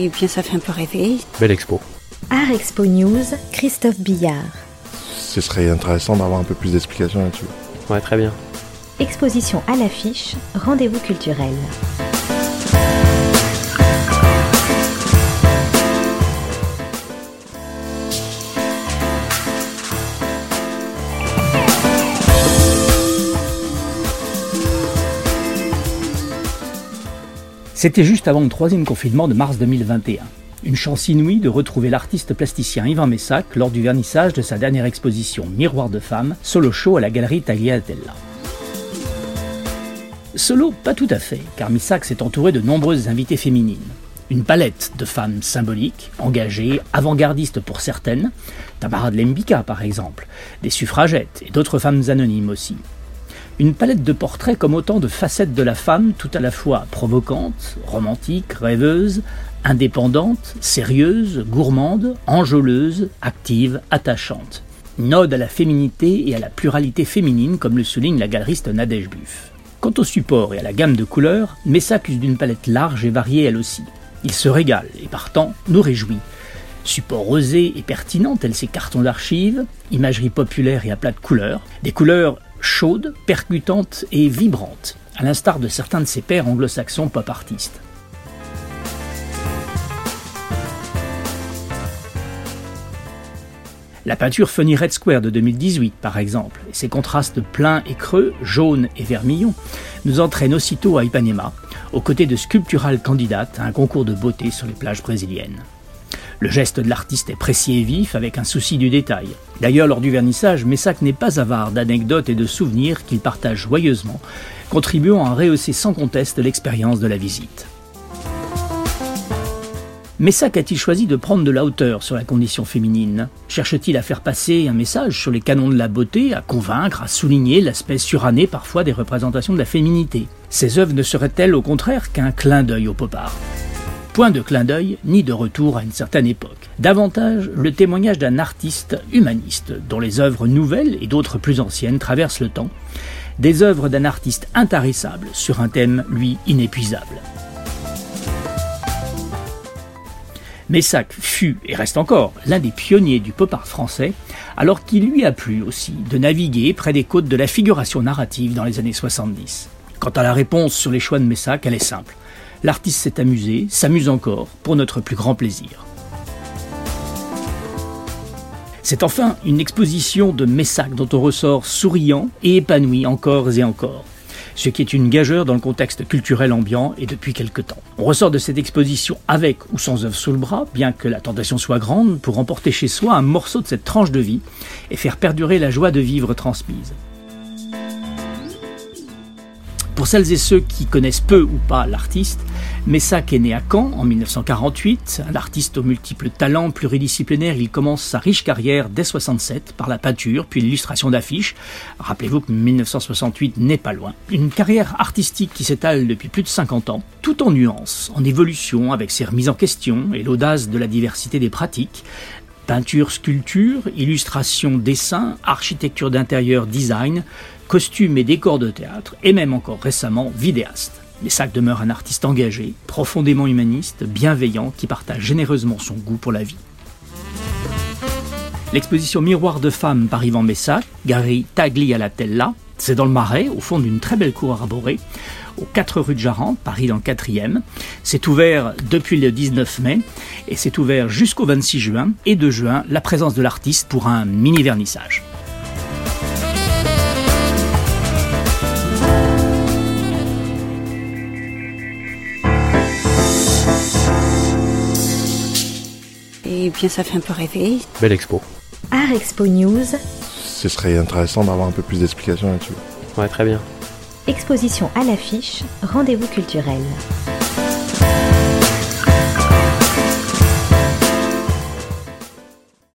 Et bien ça fait un peu rêver. Belle expo. Art Expo News, Christophe Billard. Ce serait intéressant d'avoir un peu plus d'explications là-dessus. Ouais, très bien. Exposition à l'affiche, rendez-vous culturel. C'était juste avant le troisième confinement de mars 2021. Une chance inouïe de retrouver l'artiste plasticien Yvan Messac lors du vernissage de sa dernière exposition Miroir de femme, solo show à la galerie Tagliatella. Solo, pas tout à fait, car Missac s'est entouré de nombreuses invitées féminines. Une palette de femmes symboliques, engagées, avant-gardistes pour certaines, Tamara de Lembika par exemple, des suffragettes et d'autres femmes anonymes aussi. Une palette de portraits comme autant de facettes de la femme, tout à la fois provocante, romantique, rêveuse, indépendante, sérieuse, gourmande, enjôleuse, active, attachante. Une ode à la féminité et à la pluralité féminine, comme le souligne la galeriste Nadège Buff. Quant au support et à la gamme de couleurs, Messa use d'une palette large et variée elle aussi. Il se régale et partant nous réjouit. Support osé et pertinent tels ses cartons d'archives, imagerie populaire et à plat de couleurs, des couleurs chaudes, percutantes et vibrantes, à l'instar de certains de ses pairs anglo-saxons pop artistes. La peinture Funny Red Square de 2018, par exemple, et ses contrastes pleins et creux, jaunes et vermillons, nous entraînent aussitôt à Ipanema, aux côtés de sculpturales candidates à un concours de beauté sur les plages brésiliennes. Le geste de l'artiste est précis et vif, avec un souci du détail. D'ailleurs, lors du vernissage, Messac n'est pas avare d'anecdotes et de souvenirs qu'il partage joyeusement, contribuant à rehausser sans conteste l'expérience de la visite. Messac a-t-il choisi de prendre de la hauteur sur la condition féminine? Cherche-t-il à faire passer un message sur les canons de la beauté, à convaincre, à souligner l'aspect suranné parfois des représentations de la féminité? Ses œuvres ne seraient-elles au contraire qu'un clin d'œil au pop art? Point de clin d'œil ni de retour à une certaine époque. Davantage le témoignage d'un artiste humaniste dont les œuvres nouvelles et d'autres plus anciennes traversent le temps, des œuvres d'un artiste intarissable sur un thème, lui, inépuisable. Messac fut et reste encore l'un des pionniers du pop art français, alors qu'il lui a plu aussi de naviguer près des côtes de la figuration narrative dans les années 70. Quant à la réponse sur les choix de Messac, elle est simple. L'artiste s'est amusé, s'amuse encore, pour notre plus grand plaisir. C'est enfin une exposition de Messac dont on ressort souriant et épanoui encore et encore ce qui est une gageure dans le contexte culturel ambiant et depuis quelque temps. On ressort de cette exposition avec ou sans œuvre sous le bras, bien que la tentation soit grande, pour emporter chez soi un morceau de cette tranche de vie et faire perdurer la joie de vivre transmise. Pour celles et ceux qui connaissent peu ou pas l'artiste, Messac est né à Caen en 1948. Un artiste aux multiples talents pluridisciplinaires, il commence sa riche carrière dès 67 par la peinture, puis l'illustration d'affiches. Rappelez-vous que 1968 n'est pas loin. Une carrière artistique qui s'étale depuis plus de 50 ans, tout en nuances, en évolution, avec ses remises en question et l'audace de la diversité des pratiques. Peinture, sculpture, illustration, dessin, architecture d'intérieur, design, costumes et décors de théâtre, et même encore récemment vidéaste. Messac demeure un artiste engagé, profondément humaniste, bienveillant, qui partage généreusement son goût pour la vie. L'exposition Miroir de femmes par Yvan Messac, Gary Tagli à la Tella, c'est dans le Marais, au fond d'une très belle cour arborée, aux 4 rue de Jarente, Paris dans le 4e. C'est ouvert depuis le 19 mai et c'est ouvert jusqu'au 26 juin. Et de juin, la présence de l'artiste pour un mini vernissage. Et bien ça fait un peu rêver. Belle expo. Art Expo News, Ce serait intéressant d'avoir un peu plus d'explications là-dessus. Ouais, très bien. exposition à l'affiche, rendez-vous culturel.